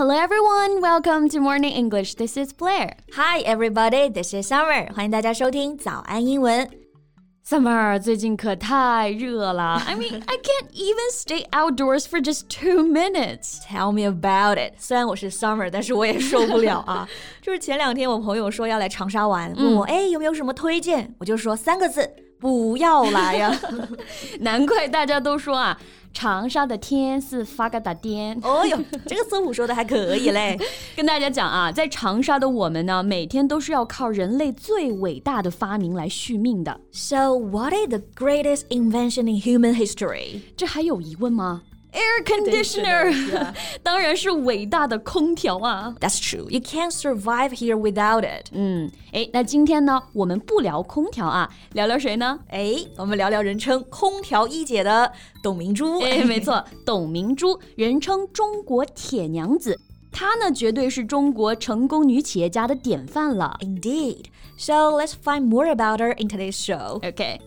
Hello everyone, welcome to Morning English. This is Blair. Hi everybody, this is Summer. 欢迎大家收听早安英文。Summer 最近可太热了。I mean, I can't even stay outdoors for just two minutes. Tell me about it. 虽然我是 Summer，但是我也受不了啊。就是前两天我朋友说要来长沙玩，问我哎有没有什么推荐，我就说三个字。 不要来呀！难怪大家都说啊，长沙的天是发个大癫。哦哟，这个搜狐说的还可以嘞。跟大家讲啊，在长沙的我们呢，每天都是要靠人类最伟大的发明来续命的。So what is the greatest invention in human history？这还有疑问吗 ？Air conditioner，当然是伟大的空调啊。That's true. You can't survive here without it. 嗯，哎，那今天呢，我们不聊空调啊，聊聊谁呢？哎，我们聊聊人称“空调一姐”的董明珠。哎，没错，董明珠，人称中国铁娘子，她呢，绝对是中国成功女企业家的典范了。Indeed. So let's find more about her in today's show. Okay.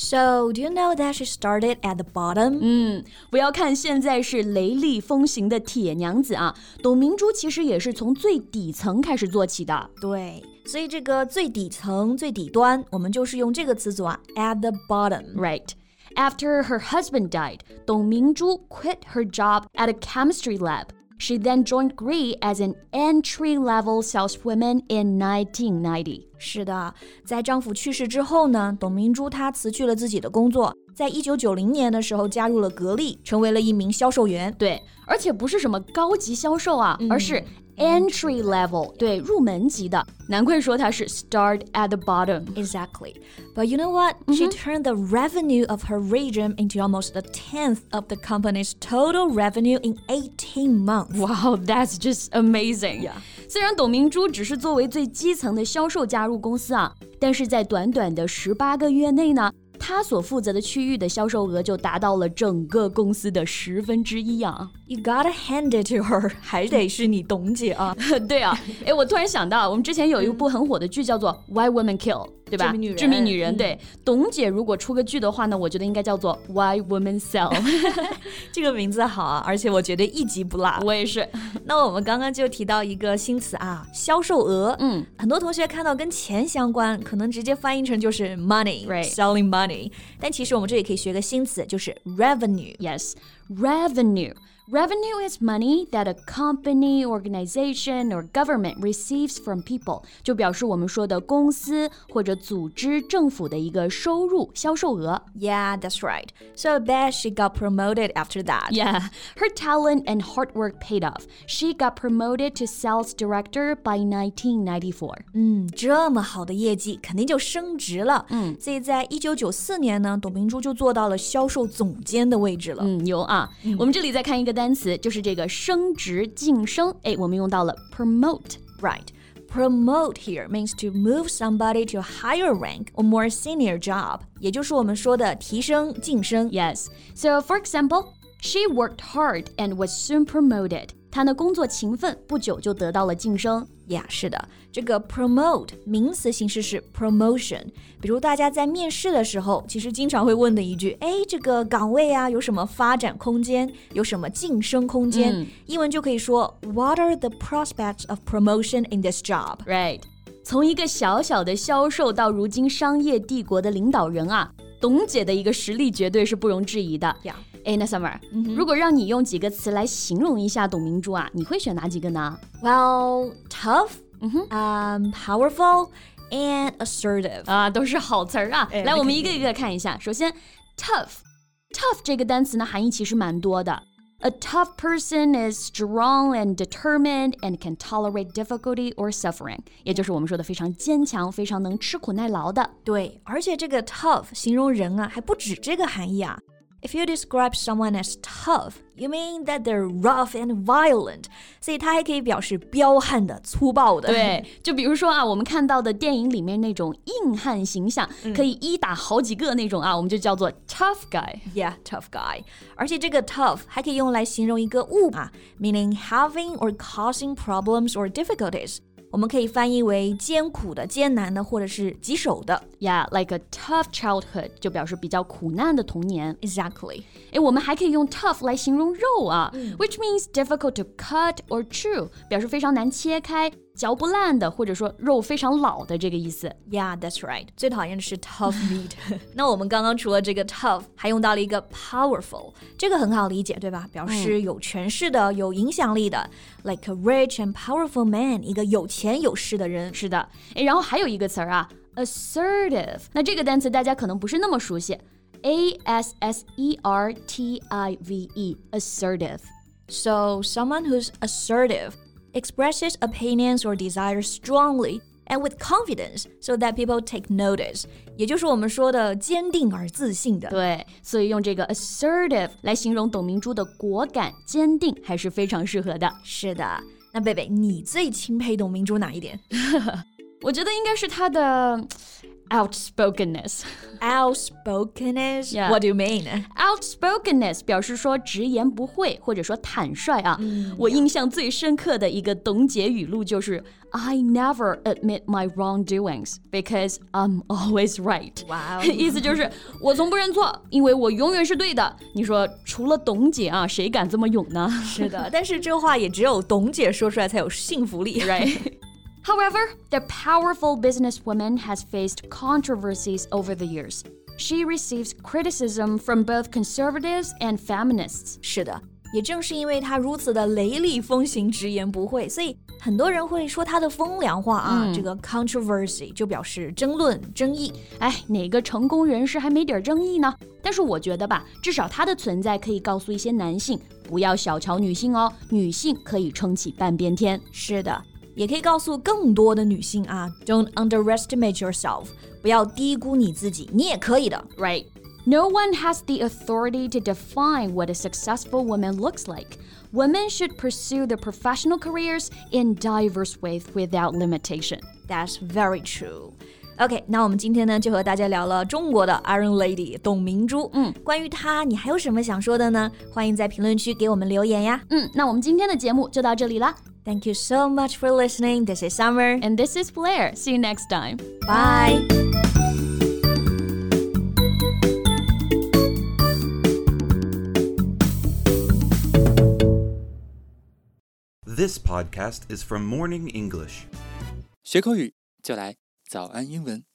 So, do you know that she started at the bottom? 嗯，不要看现在是雷厉风行的铁娘子啊，董明珠其实也是从最底层开始做起的。对，所以这个最底层、最底端，我们就是用这个词组啊，at the bottom. Right. After her husband died, Dong Mingzhu quit her job at a chemistry lab. She then joined Gree as an entry-level saleswoman in 1990. 是的，在丈夫去世之后呢，董明珠她辞去了自己的工作，在一九九零年的时候加入了格力，成为了一名销售员。对，而且不是什么高级销售啊，而是 entry level，对，入门级的。难怪说它是 start at the bottom. Exactly. But you know what? Mm -hmm. She turned the revenue of her region into almost a tenth of the company's total revenue in 18 months. Wow, that's just amazing. Yeah. 虽然董明珠只是作为最基层的销售加入公司啊，但是在短短的十八个月内呢。他所负责的区域的销售额就达到了整个公司的十分之一啊 ！You gotta hand it to her，还得是你董姐啊！对啊，哎，我突然想到，我们之前有一部很火的剧叫做《Why Women Kill》。对吧？致命女人，对。董姐如果出个剧的话呢，我觉得应该叫做 Why Women Sell，这个名字好啊，而且我觉得一集不落。我也是。那我们刚刚就提到一个新词啊，销售额。嗯，很多同学看到跟钱相关，可能直接翻译成就是 money，selling money。但其实我们这里可以学个新词，就是 revenue。Yes，revenue。 Revenue is money that a company, organization, or government receives from people，就表示我们说的公司或者组织、政府的一个收入、销售额。Yeah, that's right. So I bet she got promoted after that. Yeah, her talent and hard work paid off. She got promoted to sales director by 1994. 嗯，这么好的业绩，肯定就升职了。嗯，所以在一九九四年呢，董明珠就做到了销售总监的位置了。嗯，牛啊！嗯、我们这里再看一个。 单词就是这个升职晋升，哎，我们用到了 promote，right。Promote here means to move somebody to a higher rank or more senior job，也就是我们说的提升、晋升。Yes. So, for example, she worked hard and was soon promoted. 他呢工作勤奋，不久就得到了晋升。呀，是的，这个 promote 名词形式是 promotion。比如大家在面试的时候，其实经常会问的一句，哎，这个岗位啊有什么发展空间，有什么晋升空间？嗯、英文就可以说 What are the prospects of promotion in this job? Right. 从一个小小的销售到如今商业帝国的领导人啊，董姐的一个实力绝对是不容置疑的。呀。哎，那 Summer，、嗯、如果让你用几个词来形容一下董明珠啊，你会选哪几个呢？Well, tough, 嗯哼，um, powerful and assertive 啊，都是好词儿啊。哎、来，我们一个一个看一下。首先，tough，tough 这个单词呢，含义其实蛮多的。A tough person is strong and determined and can tolerate difficulty or suffering，也就是我们说的非常坚强、非常能吃苦耐劳的。对，而且这个 tough 形容人啊，还不止这个含义啊。 If you describe someone as tough, you mean that they're rough and violent. 所以它还可以表示彪悍的、粗暴的。对，就比如说啊，我们看到的电影里面那种硬汉形象，嗯、可以一打好几个那种啊，我们就叫做 tough guy。 Yeah, tough guy. 而且这个 tough 还可以用来形容一个物啊，meaning having or causing problems or difficulties. 我们可以翻译为艰苦的、艰难的，或者是棘手的。Yeah, like a tough childhood 就表示比较苦难的童年。 Exactly. 诶，我们还可以用 tough 来形容肉啊、w h i c h means difficult to cut or chew，表示非常难切开、 嚼不烂的，或者说肉非常老的这个意思。 Yeah, that's right. 最讨厌的是 tough meat 。那我们刚刚除了这个 tough，还用到了一个 powerful，这个很好理解，对吧？表示有权势的、有影响力的，like a rich and powerful man，一个有钱有势的人。是的，诶，然后还有一个词儿啊，assertive。那这个单词大家可能不是那么熟悉，a s s e r t i v e，assertive。 So someone who's assertive expresses opinions or desires strongly and with confidence, so that people take notice. 也就是我们说的坚定而自信的。对，所以用这个 assertive 来形容董明珠的果敢、坚定，还是非常适合的。是的。那贝贝，你最钦佩董明珠哪一点我觉得应该是她的 outspokenness。 ？Outspokenness. Yeah. What do you mean? outspokenness 表示说直言不讳或者说坦率啊。我印象最深刻的一个董姐语录就是 I never admit my wrongdoings because I'm always right。哇哦意思就是我从不认错，因为我永远是对的。你说除了董姐啊，谁敢这么勇呢？是的，但是这话也只有董姐说出来才有信服力。 right? However, the powerful businesswoman has faced controversies over the years. She receives criticism from both conservatives and feminists. 是的，也正是因为她如此的雷厉风行、直言不讳，所以很多人会说她的风凉话啊。这个 controversy 就表示争论、争议。哎，哪个成功人士还没点争议呢？但是我觉得吧，至少她的存在可以告诉一些男性，不要小瞧女性哦，女性可以撑起半边天。是的， 也可以告诉更多的女性啊，Don't underestimate yourself，不要低估你自己，你也可以的。 Right. No one has the authority to define what a successful woman looks like. Women should pursue their professional careers in diverse ways without limitation. That's very true. OK，那我们今天呢就和大家聊了中国的 Iron Lady 董明珠。嗯，关于她，你还有什么想说的呢？欢迎在评论区给我们留言呀。嗯，那我们今天的节目就到这里啦。 Thank you so much for listening. This is Summer. And this is Blair. See you next time. Bye. This podcast is from Morning English. 学口语就来早安英文。